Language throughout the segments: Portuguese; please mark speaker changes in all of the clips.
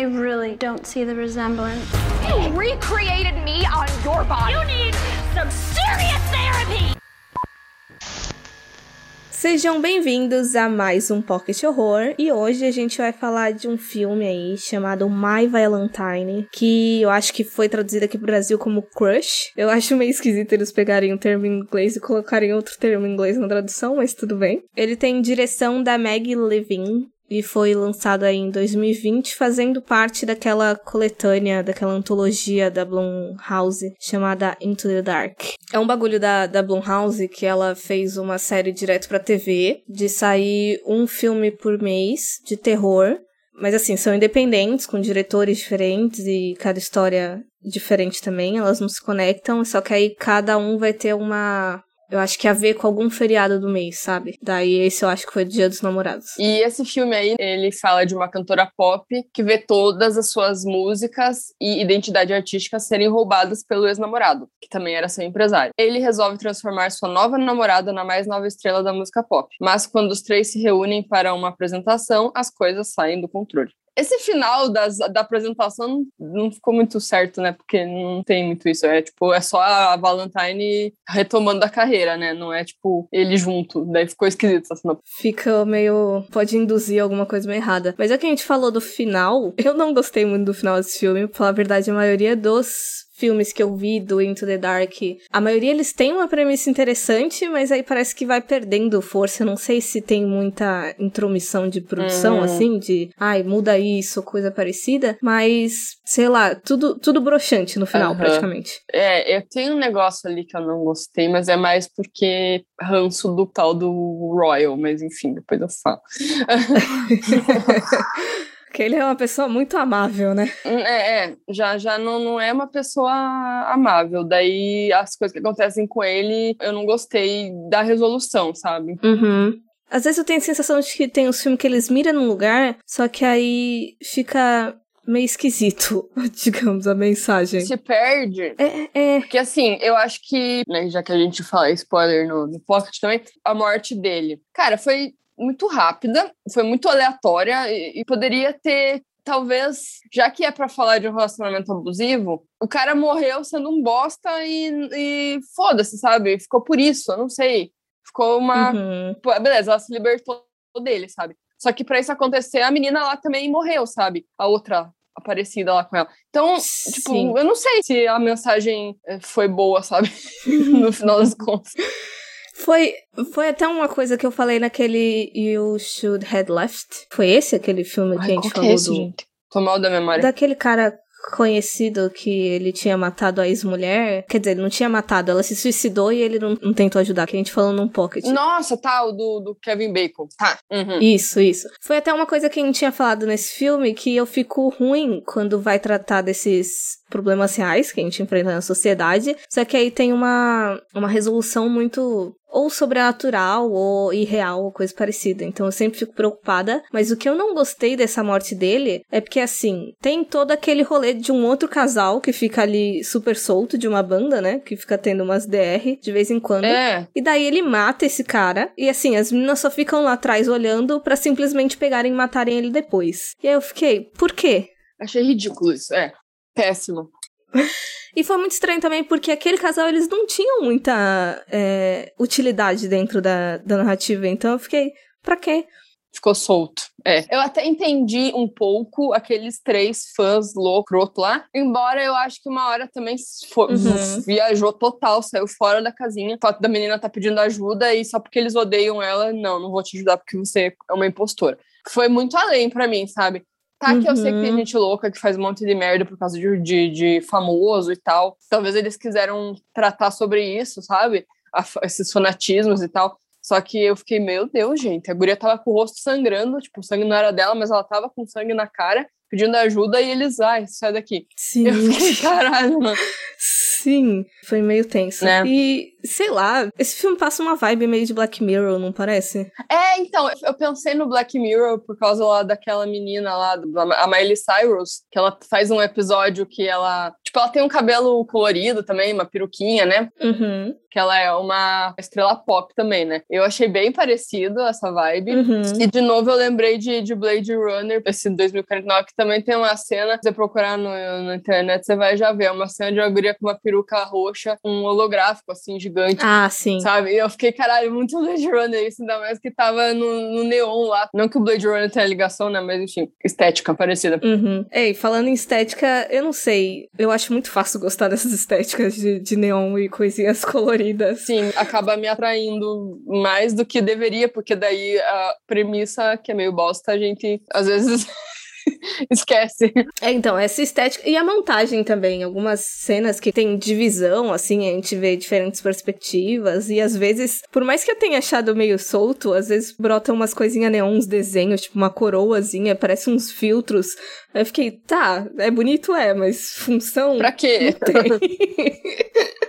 Speaker 1: I really don't see the resemblance.
Speaker 2: You recreated me on your body. You need some serious therapy.
Speaker 3: Sejam bem-vindos a mais um Pocket Horror e hoje a gente vai falar de um filme aí chamado My Valentine, que eu acho que foi traduzido aqui pro Brasil como Crush. Eu acho meio esquisito eles pegarem um termo em inglês e colocarem outro termo em inglês na tradução, mas tudo bem. Ele tem direção da Maggie Levine, e foi lançado aí em 2020, fazendo parte daquela coletânea, daquela antologia da Blumhouse chamada Into the Dark. É um bagulho da, da Blumhouse que ela fez uma série direto pra TV, de sair um filme por mês de terror. Mas assim, são independentes, com diretores diferentes e cada história diferente também. Elas não se conectam, só que aí cada um vai ter uma eu acho que a ver com algum feriado do mês, sabe? Daí esse eu acho que foi Dia dos Namorados.
Speaker 4: E esse filme aí, ele fala de uma cantora pop que vê todas as suas músicas e identidade artística serem roubadas pelo ex-namorado, que também era seu empresário. Ele resolve transformar sua nova namorada na mais nova estrela da música pop. Mas quando os três se reúnem para uma apresentação, as coisas saem do controle. Esse final das, da apresentação não ficou muito certo, né? Porque não tem muito isso. É tipo, é só a Valentine retomando a carreira, né? Não é tipo ele junto. Daí ficou esquisito assim.
Speaker 3: Fica meio. Pode induzir alguma coisa meio errada. Mas é que a gente falou do final. Eu não gostei muito do final desse filme. Pra falar a verdade, a maioria dos filmes que eu vi do Into the Dark, a maioria eles têm uma premissa interessante, mas aí parece que vai perdendo força. Eu não sei se tem muita intromissão de produção, uhum. assim, de ai, muda isso, coisa parecida, mas sei lá, tudo, tudo broxante no final, uhum. praticamente.
Speaker 4: É, eu tenho um negócio ali que eu não gostei, mas é mais porque ranço do tal do Royal, mas enfim, depois eu falo.
Speaker 3: Porque ele é uma pessoa muito amável, né?
Speaker 4: Hum, é, é, já, já não, não é uma pessoa amável. Daí as coisas que acontecem com ele, eu não gostei da resolução, sabe?
Speaker 3: Uhum. Às vezes eu tenho a sensação de que tem uns filmes que eles miram num lugar, só que aí fica meio esquisito, digamos, a mensagem.
Speaker 4: Se perde.
Speaker 3: É, é.
Speaker 4: Porque assim, eu acho que, né, já que a gente fala spoiler no, no Pocket também, a morte dele. Cara, foi muito rápida, foi muito aleatória e, e poderia ter talvez, já que é para falar de um relacionamento abusivo, o cara morreu sendo um bosta e, e foda-se, sabe? Ficou por isso, eu não sei. Ficou uma. Uhum. Beleza, ela se libertou dele, sabe? Só que para isso acontecer, a menina lá também morreu, sabe? A outra aparecida lá com ela. Então, Sim. tipo, eu não sei se a mensagem eh, foi boa, sabe? no final das contas.
Speaker 3: Foi, foi até uma coisa que eu falei naquele You Should Have Left. Foi esse aquele filme Ai, que a gente é falou é esse, do. Gente?
Speaker 4: Tô mal da memória.
Speaker 3: Daquele cara conhecido que ele tinha matado a ex-mulher. Quer dizer, ele não tinha matado, ela se suicidou e ele não, não tentou ajudar, que a gente falou num pocket.
Speaker 4: Nossa, tá, o do, do Kevin Bacon. Tá. Uhum.
Speaker 3: Isso, isso. Foi até uma coisa que a gente tinha falado nesse filme que eu fico ruim quando vai tratar desses problemas reais que a gente enfrenta na sociedade. Só que aí tem uma, uma resolução muito ou sobrenatural ou irreal ou coisa parecida. Então eu sempre fico preocupada. Mas o que eu não gostei dessa morte dele é porque, assim, tem todo aquele rolê de um outro casal que fica ali super solto de uma banda, né? Que fica tendo umas DR de vez em quando.
Speaker 4: É.
Speaker 3: E daí ele mata esse cara. E assim, as meninas só ficam lá atrás olhando para simplesmente pegarem e matarem ele depois. E aí eu fiquei, por quê?
Speaker 4: Achei ridículo isso, é. Péssimo.
Speaker 3: E foi muito estranho também, porque aquele casal, eles não tinham muita é, utilidade dentro da, da narrativa. Então eu fiquei, pra quê?
Speaker 4: Ficou solto. É. Eu até entendi um pouco aqueles três fãs loucos lá, embora eu acho que uma hora também for, uhum. viajou total, saiu fora da casinha. O fato da menina tá pedindo ajuda e só porque eles odeiam ela, não, não vou te ajudar porque você é uma impostora. Foi muito além para mim, sabe? Tá, que eu sei que tem uhum. gente louca que faz um monte de merda por causa de, de, de famoso e tal. Talvez eles quiseram tratar sobre isso, sabe? A, esses fanatismos e tal. Só que eu fiquei, meu Deus, gente, a guria tava com o rosto sangrando, tipo, o sangue não era dela, mas ela tava com sangue na cara, pedindo ajuda e eles, ai, sai daqui.
Speaker 3: Sim.
Speaker 4: Eu fiquei, caralho, mano.
Speaker 3: Sim, foi meio tenso. Né? E sei lá, esse filme passa uma vibe meio de Black Mirror, não parece?
Speaker 4: É, então, eu pensei no Black Mirror por causa lá daquela menina lá, a Miley Cyrus, que ela faz um episódio que ela. Tipo, ela tem um cabelo colorido também, uma peruquinha, né?
Speaker 3: Uhum.
Speaker 4: Que ela é uma estrela pop também, né? Eu achei bem parecido essa vibe.
Speaker 3: Uhum.
Speaker 4: E de novo eu lembrei de, de Blade Runner, esse 2049, que também tem uma cena, se você procurar no, na internet, você vai já ver. É uma cena de uma guria com uma peruca roxa, um holográfico, assim, gigante.
Speaker 3: Ah, sim.
Speaker 4: Sabe? E eu fiquei, caralho, muito Blade Runner isso, ainda mais que tava no, no neon lá. Não que o Blade Runner tenha ligação, né? Mas enfim, estética parecida.
Speaker 3: Uhum. Ei, falando em estética, eu não sei. Eu acho muito fácil gostar dessas estéticas de, de neon e coisinhas coloridas.
Speaker 4: Sim, acaba me atraindo mais do que deveria, porque daí a premissa, que é meio bosta, a gente às vezes. Esquece.
Speaker 3: É, então, essa estética. E a montagem também. Algumas cenas que tem divisão, assim, a gente vê diferentes perspectivas. E às vezes, por mais que eu tenha achado meio solto, às vezes brotam umas coisinhas neon, uns desenhos, tipo uma coroazinha, parece uns filtros. Aí eu fiquei, tá, é bonito, é, mas função.
Speaker 4: Pra quê?
Speaker 3: Não tem.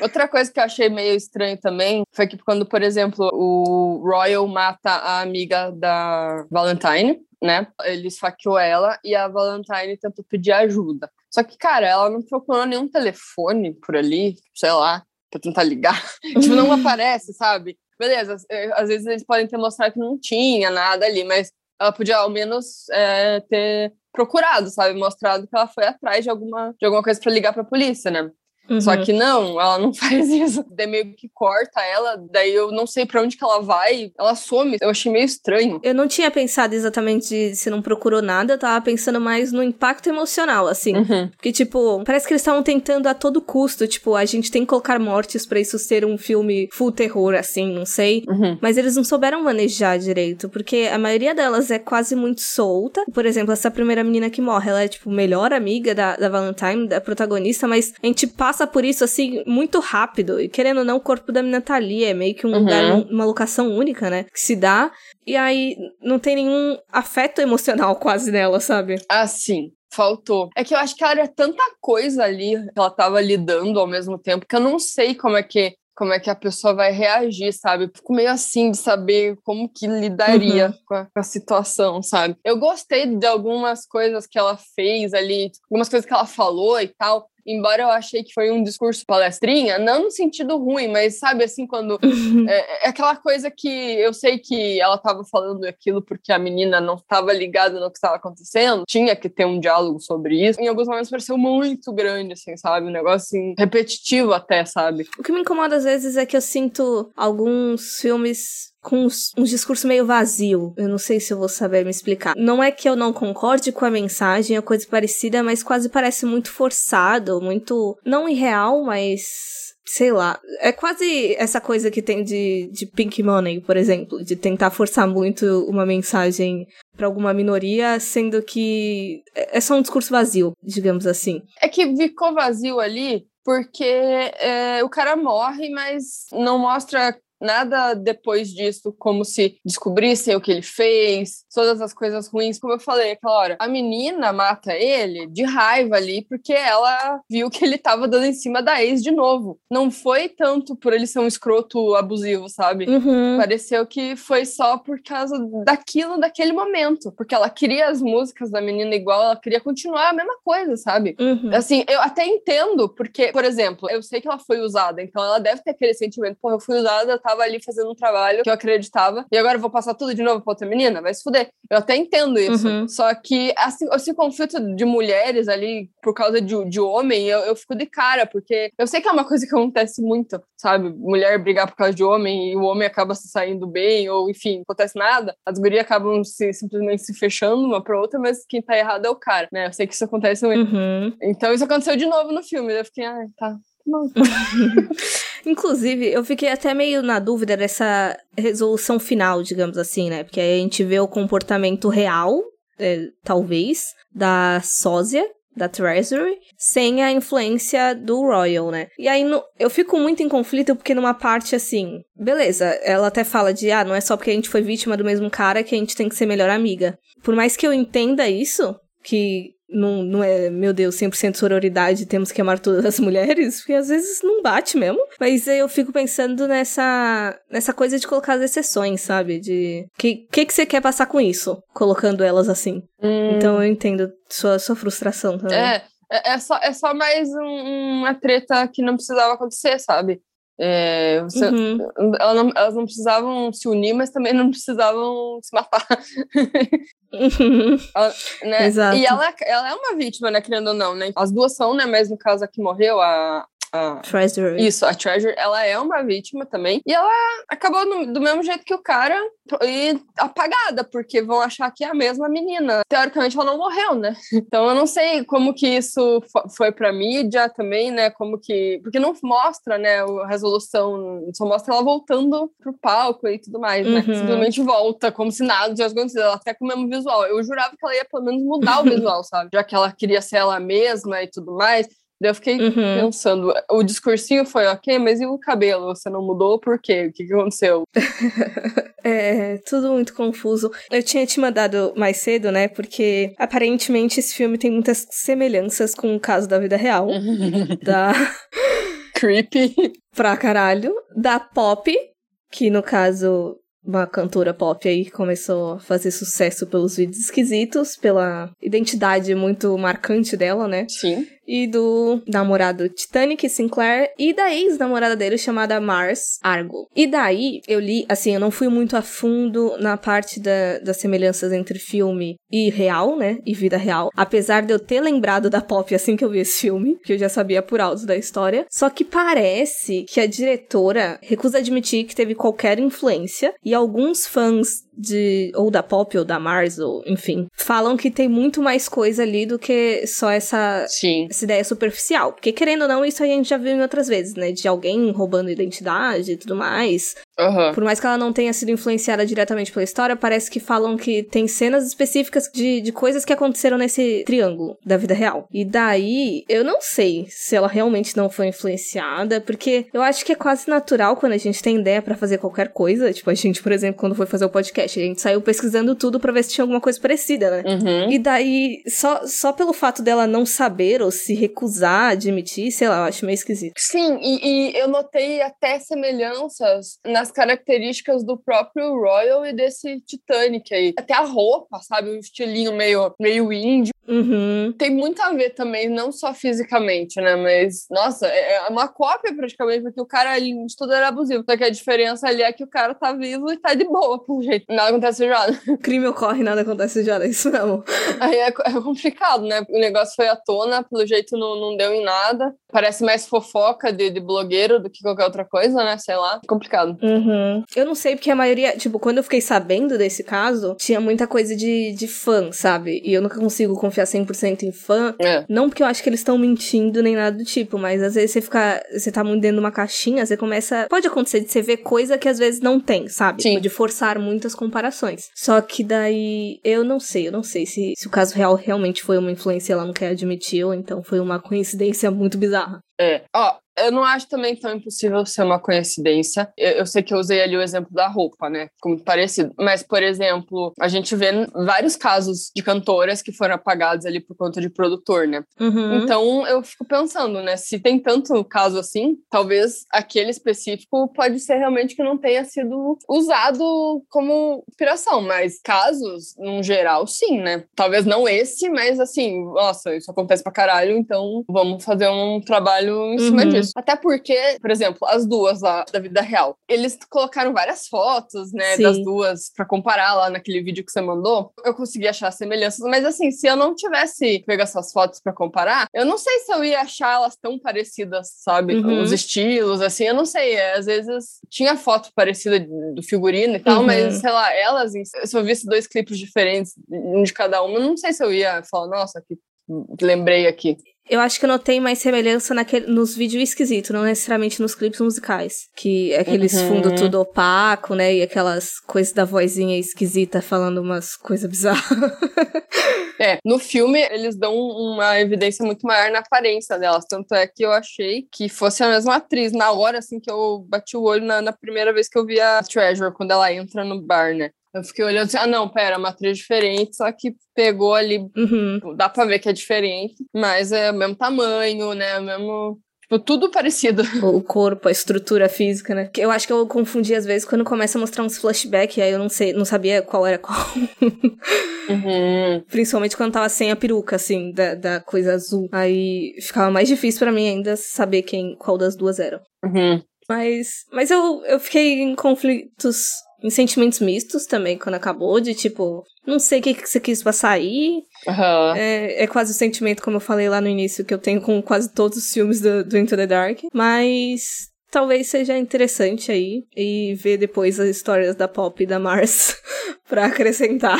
Speaker 4: Outra coisa que eu achei meio estranho também foi que quando, por exemplo, o Royal mata a amiga da Valentine, né? Ele esfaqueou ela e a Valentine tentou pedir ajuda. Só que, cara, ela não procurou nenhum telefone por ali, sei lá, pra tentar ligar. tipo, não aparece, sabe? Beleza, às vezes eles podem ter mostrado que não tinha nada ali, mas ela podia ao menos é, ter procurado, sabe? Mostrado que ela foi atrás de alguma, de alguma coisa para ligar para a polícia, né?
Speaker 3: Uhum.
Speaker 4: Só que não, ela não faz isso. Daí meio que corta ela, daí eu não sei para onde que ela vai, ela some. Eu achei meio estranho.
Speaker 3: Eu não tinha pensado exatamente se não procurou nada, eu tava pensando mais no impacto emocional, assim.
Speaker 4: Uhum.
Speaker 3: Porque, tipo, parece que eles estavam tentando a todo custo, tipo, a gente tem que colocar mortes para isso ser um filme full terror, assim, não sei.
Speaker 4: Uhum.
Speaker 3: Mas eles não souberam manejar direito, porque a maioria delas é quase muito solta. Por exemplo, essa primeira menina que morre, ela é, tipo, melhor amiga da, da Valentine, da protagonista, mas a gente passa por isso, assim, muito rápido. E querendo ou não, o corpo da menina tá ali. É meio que um
Speaker 4: Uhum.
Speaker 3: lugar, uma locação única, né? Que se dá. E aí não tem nenhum afeto emocional quase nela, sabe?
Speaker 4: Assim, faltou. É que eu acho que ela era tanta coisa ali que ela tava lidando ao mesmo tempo que eu não sei como é que como é que a pessoa vai reagir, sabe? Fico meio assim de saber como que lidaria
Speaker 3: Uhum.
Speaker 4: com, a, com a situação, sabe? Eu gostei de algumas coisas que ela fez ali, algumas coisas que ela falou e tal. Embora eu achei que foi um discurso palestrinha, não no sentido ruim, mas sabe assim, quando é, é aquela coisa que eu sei que ela estava falando aquilo porque a menina não estava ligada no que estava acontecendo, tinha que ter um diálogo sobre isso. Em alguns momentos pareceu muito grande, assim, sabe? Um negócio assim, repetitivo até, sabe?
Speaker 3: O que me incomoda às vezes é que eu sinto alguns filmes com um discurso meio vazio. Eu não sei se eu vou saber me explicar. Não é que eu não concorde com a mensagem ou coisa parecida, mas quase parece muito forçado, muito. não irreal, mas. Sei lá, é quase essa coisa que tem de, de Pink Money, por exemplo, de tentar forçar muito uma mensagem pra alguma minoria, sendo que é é só um discurso vazio, digamos assim.
Speaker 4: É que ficou vazio ali porque é, o cara morre, mas não mostra nada depois disso, como se descobrissem o que ele fez, todas as coisas ruins. Como eu falei aquela hora, a menina mata ele de raiva ali, porque ela viu que ele tava dando em cima da ex de novo. Não foi tanto por ele ser um escroto abusivo, sabe?
Speaker 3: Uhum.
Speaker 4: Pareceu que foi só por causa daquilo, daquele momento. Porque ela queria as músicas da menina igual, ela queria continuar a mesma coisa, sabe?
Speaker 3: Uhum.
Speaker 4: Assim, eu até entendo, porque, por exemplo, eu sei que ela foi usada, então ela deve ter aquele sentimento, pô, eu fui usada, eu tava ali fazendo um trabalho que eu acreditava, e agora eu vou passar tudo de novo pra outra menina? Vai se fuder. Eu até entendo isso.
Speaker 3: Uhum.
Speaker 4: Só que assim, esse conflito de mulheres ali, por causa de, de homem, eu, eu fico de cara, porque eu sei que é uma coisa que acontece muito, sabe? Mulher brigar por causa de homem e o homem acaba se saindo bem, ou enfim, acontece nada. As gurias acabam se, simplesmente se fechando uma pra outra, mas quem tá errado é o cara, né? Eu sei que isso acontece muito.
Speaker 3: Uhum.
Speaker 4: Então isso aconteceu de novo no filme. Eu fiquei, ah, tá. Não.
Speaker 3: Inclusive, eu fiquei até meio na dúvida dessa resolução final, digamos assim, né? Porque aí a gente vê o comportamento real, é, talvez, da sósia, da Treasury, sem a influência do Royal, né? E aí no- eu fico muito em conflito porque numa parte assim, beleza, ela até fala de, ah, não é só porque a gente foi vítima do mesmo cara que a gente tem que ser melhor amiga. Por mais que eu entenda isso, que não, não é, meu Deus, 100% sororidade, temos que amar todas as mulheres, porque às vezes não bate mesmo. Mas eu fico pensando nessa, nessa coisa de colocar as exceções, sabe? De que que, que você quer passar com isso, colocando elas assim. Hum. Então eu entendo sua, sua frustração também.
Speaker 4: É, é, é só, é só mais um, uma treta que não precisava acontecer, sabe? É, você, uhum. elas, não, elas, não, precisavam se unir, mas também não precisavam se matar.
Speaker 3: Uhum.
Speaker 4: ela, né? Exato. E ela, ela é uma vítima, né, querendo ou não, né? As duas são, né? Mas no caso a que morreu, a, a
Speaker 3: Treasure.
Speaker 4: Isso, a Treasure, ela é uma vítima também. E ela acabou no, do mesmo jeito que o cara e apagada, porque vão achar que é a mesma menina. Teoricamente ela não morreu, né? Então eu não sei como que isso foi pra mídia também, né? Como que. Porque não mostra, né, a resolução, só mostra ela voltando pro palco e tudo mais, né? Uhum. Simplesmente volta, como se nada tivesse acontecido. Ela até com o mesmo visual. Eu jurava que ela ia pelo menos mudar o visual, sabe? Já que ela queria ser ela mesma e tudo mais. Daí eu fiquei uhum. pensando, o discursinho foi ok, mas e o cabelo? Você não mudou por quê? O que, que aconteceu?
Speaker 3: é, tudo muito confuso. Eu tinha te mandado mais cedo, né? Porque aparentemente esse filme tem muitas semelhanças com o caso da vida real. da.
Speaker 4: Creepy.
Speaker 3: Pra caralho. Da Pop, que no caso uma cantora pop aí que começou a fazer sucesso pelos vídeos esquisitos, pela identidade muito marcante dela, né?
Speaker 4: Sim
Speaker 3: e do namorado Titanic Sinclair e da ex-namorada dele chamada Mars Argo. E daí eu li, assim, eu não fui muito a fundo na parte da, das semelhanças entre filme e real, né? E vida real. Apesar de eu ter lembrado da Pop assim que eu vi esse filme, que eu já sabia por alto da história. Só que parece que a diretora recusa admitir que teve qualquer influência e alguns fãs de ou da Pop ou da Mars ou enfim, falam que tem muito mais coisa ali do que só essa
Speaker 4: Sim.
Speaker 3: Essa ideia superficial, porque querendo ou não isso a gente já viu em outras vezes, né, de alguém roubando identidade e tudo mais.
Speaker 4: Uhum.
Speaker 3: Por mais que ela não tenha sido influenciada diretamente pela história, parece que falam que tem cenas específicas de, de coisas que aconteceram nesse triângulo da vida real. E daí, eu não sei se ela realmente não foi influenciada, porque eu acho que é quase natural quando a gente tem ideia para fazer qualquer coisa. Tipo, a gente, por exemplo, quando foi fazer o podcast, a gente saiu pesquisando tudo para ver se tinha alguma coisa parecida, né?
Speaker 4: Uhum.
Speaker 3: E daí, só, só pelo fato dela não saber ou se recusar a admitir, sei lá, eu acho meio esquisito.
Speaker 4: Sim, e, e eu notei até semelhanças na as características do próprio Royal e desse Titanic aí. Até a roupa, sabe? Um estilinho meio, meio índio.
Speaker 3: Uhum.
Speaker 4: Tem muito a ver também, não só fisicamente, né? Mas, nossa, é, é uma cópia praticamente, porque o cara ali de tudo era abusivo. Só que a diferença ali é que o cara tá vivo e tá de boa, por jeito. Nada acontece já.
Speaker 3: Crime ocorre, nada acontece já, é isso mesmo.
Speaker 4: Aí é, é, complicado, né? O negócio foi à tona, pelo jeito não, não deu em nada. Parece mais fofoca de, de blogueiro do que qualquer outra coisa, né? Sei lá. Complicado.
Speaker 3: Uhum. Eu não sei, porque a maioria, tipo, quando eu fiquei sabendo desse caso, tinha muita coisa de, de fã, sabe? E eu nunca consigo confiar 100% em fã.
Speaker 4: É.
Speaker 3: Não porque eu acho que eles estão mentindo nem nada do tipo, mas às vezes você fica. Você tá muito dentro de uma caixinha, você começa. Pode acontecer de você ver coisa que às vezes não tem, sabe?
Speaker 4: Sim.
Speaker 3: De forçar muitas comparações. Só que daí. Eu não sei, eu não sei se, se o caso real realmente foi uma influência, ela não quer admitir, ou então foi uma coincidência muito bizarra.
Speaker 4: É. Ó, eu não acho também tão impossível ser uma coincidência. Eu, eu, sei que eu usei ali o exemplo da roupa, né? Como parecido. Mas, por exemplo, a gente vê vários casos de cantoras que foram apagadas ali por conta de produtor, né?
Speaker 3: Uhum.
Speaker 4: Então, eu fico pensando, né? Se tem tanto caso assim, talvez aquele específico pode ser realmente que não tenha sido usado como inspiração. Mas casos, no geral, sim, né? Talvez não esse, mas assim, nossa, isso acontece pra caralho, então vamos fazer um trabalho em cima uhum. disso. Até porque, por exemplo, as duas lá da vida real, eles colocaram várias fotos, né, Sim. das duas para comparar lá naquele vídeo que você mandou. Eu consegui achar semelhanças, mas assim, se eu não tivesse pego essas fotos para comparar, eu não sei se eu ia achar elas tão parecidas, sabe? Uhum. Os estilos, assim, eu não sei. Às vezes tinha foto parecida do figurino e tal, uhum. mas sei lá, elas, se eu visse dois clipes diferentes, um de cada uma, eu não sei se eu ia falar, nossa, que lembrei aqui.
Speaker 3: Eu acho que eu notei mais semelhança naquele, nos vídeos esquisitos, não necessariamente nos clipes musicais. Que é aqueles uhum. fundo tudo opaco, né? E aquelas coisas da vozinha esquisita falando umas coisas bizarras.
Speaker 4: é, no filme eles dão uma evidência muito maior na aparência delas. Tanto é que eu achei que fosse a mesma atriz. Na hora, assim, que eu bati o olho na, na primeira vez que eu vi a Treasure, quando ela entra no bar, né? Eu fiquei olhando assim, ah, não, pera, matriz diferente, só que pegou ali,
Speaker 3: Uhum.
Speaker 4: dá pra ver que é diferente, mas é o mesmo tamanho, né? O mesmo. Tipo, tudo parecido.
Speaker 3: O corpo, a estrutura física, né? Eu acho que eu confundi às vezes quando começa a mostrar uns flashbacks, aí eu não sei, não sabia qual era qual.
Speaker 4: Uhum.
Speaker 3: Principalmente quando tava sem a peruca, assim, da, da coisa azul. Aí ficava mais difícil pra mim ainda saber quem, qual das duas era.
Speaker 4: Uhum.
Speaker 3: Mas, mas eu, eu fiquei em conflitos, em sentimentos mistos também quando acabou, de tipo, não sei o que, que você quis passar aí.
Speaker 4: Aham.
Speaker 3: É, é quase o sentimento, como eu falei lá no início, que eu tenho com quase todos os filmes do, do Into the Dark. Mas talvez seja interessante aí e ver depois as histórias da Pop e da Mars pra acrescentar.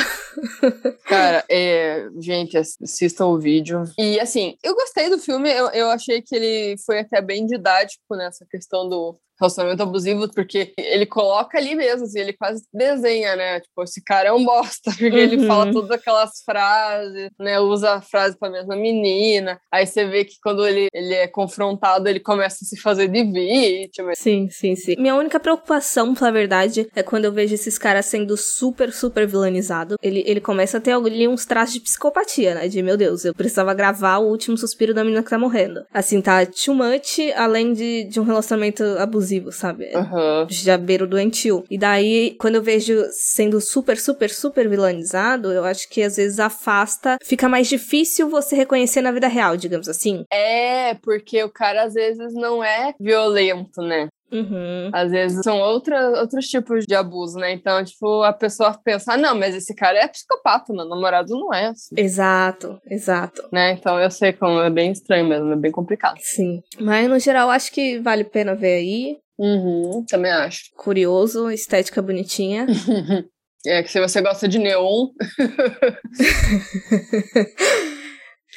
Speaker 4: Cara, é, gente, assistam o vídeo. E assim, eu gostei do filme, eu, eu achei que ele foi até bem didático nessa questão do relacionamento abusivo, porque ele coloca ali mesmo, assim, ele quase desenha, né? Tipo, esse cara é um bosta, porque ele
Speaker 3: Uhum.
Speaker 4: fala todas aquelas frases, né? Usa a frase pra mesma menina. Aí você vê que quando ele, ele é confrontado, ele começa a se fazer de vítima.
Speaker 3: Sim, sim, sim. Minha única preocupação, pela verdade, é quando eu vejo esses caras sendo super, super vilanizados. Ele, ele começa a ter ali uns traços de psicopatia, né? De, meu Deus, eu precisava gravar o último suspiro da menina que tá morrendo. Assim, tá too much, além de, de um relacionamento abusivo, sabe?
Speaker 4: Aham.
Speaker 3: já beiro doentio. E daí, quando eu vejo sendo super, super, super vilanizado, eu acho que às vezes afasta, fica mais difícil você reconhecer na vida real, digamos assim.
Speaker 4: É, porque o cara às vezes não é violento, né?
Speaker 3: Uhum.
Speaker 4: Às vezes são outra, outros tipos de abuso, né? Então, tipo, a pessoa pensa, ah, não, mas esse cara é psicopata, meu namorado não é assim,
Speaker 3: Exato, exato.
Speaker 4: né? Então eu sei como é bem estranho mesmo, é bem complicado.
Speaker 3: Sim. Mas no geral, acho que vale a pena ver aí.
Speaker 4: Uhum, também acho.
Speaker 3: Curioso, estética bonitinha.
Speaker 4: É que se você gosta de neon,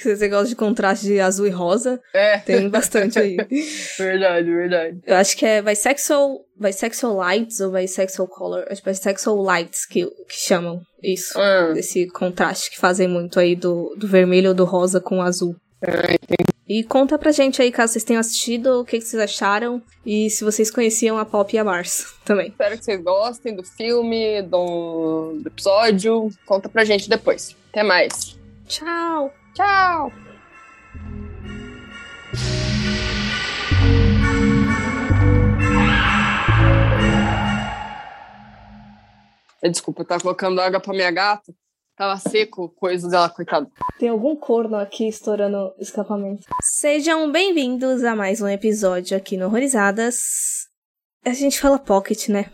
Speaker 3: você gosta de contraste de azul e rosa,
Speaker 4: é,
Speaker 3: tem bastante aí.
Speaker 4: verdade, verdade.
Speaker 3: Eu acho que é bisexual, bisexual lights ou bisexual color. Acho que bisexual lights que, que chamam isso.
Speaker 4: Ah,
Speaker 3: Esse contraste que fazem muito aí do, do vermelho ou do rosa com o azul. E conta pra gente aí, caso vocês tenham assistido, o que, que vocês acharam. E se vocês conheciam a Pop e a Mars também.
Speaker 4: espero que vocês gostem do filme, do, do episódio. Conta pra gente depois. Até mais.
Speaker 3: Tchau!
Speaker 4: Tchau! Desculpa, eu tava colocando água pra minha gata. Tava seco, coisa dela, coitada.
Speaker 3: Tem algum corno aqui estourando escapamento. Sejam bem-vindos a mais um episódio aqui no Horrorizadas. A gente fala pocket, né?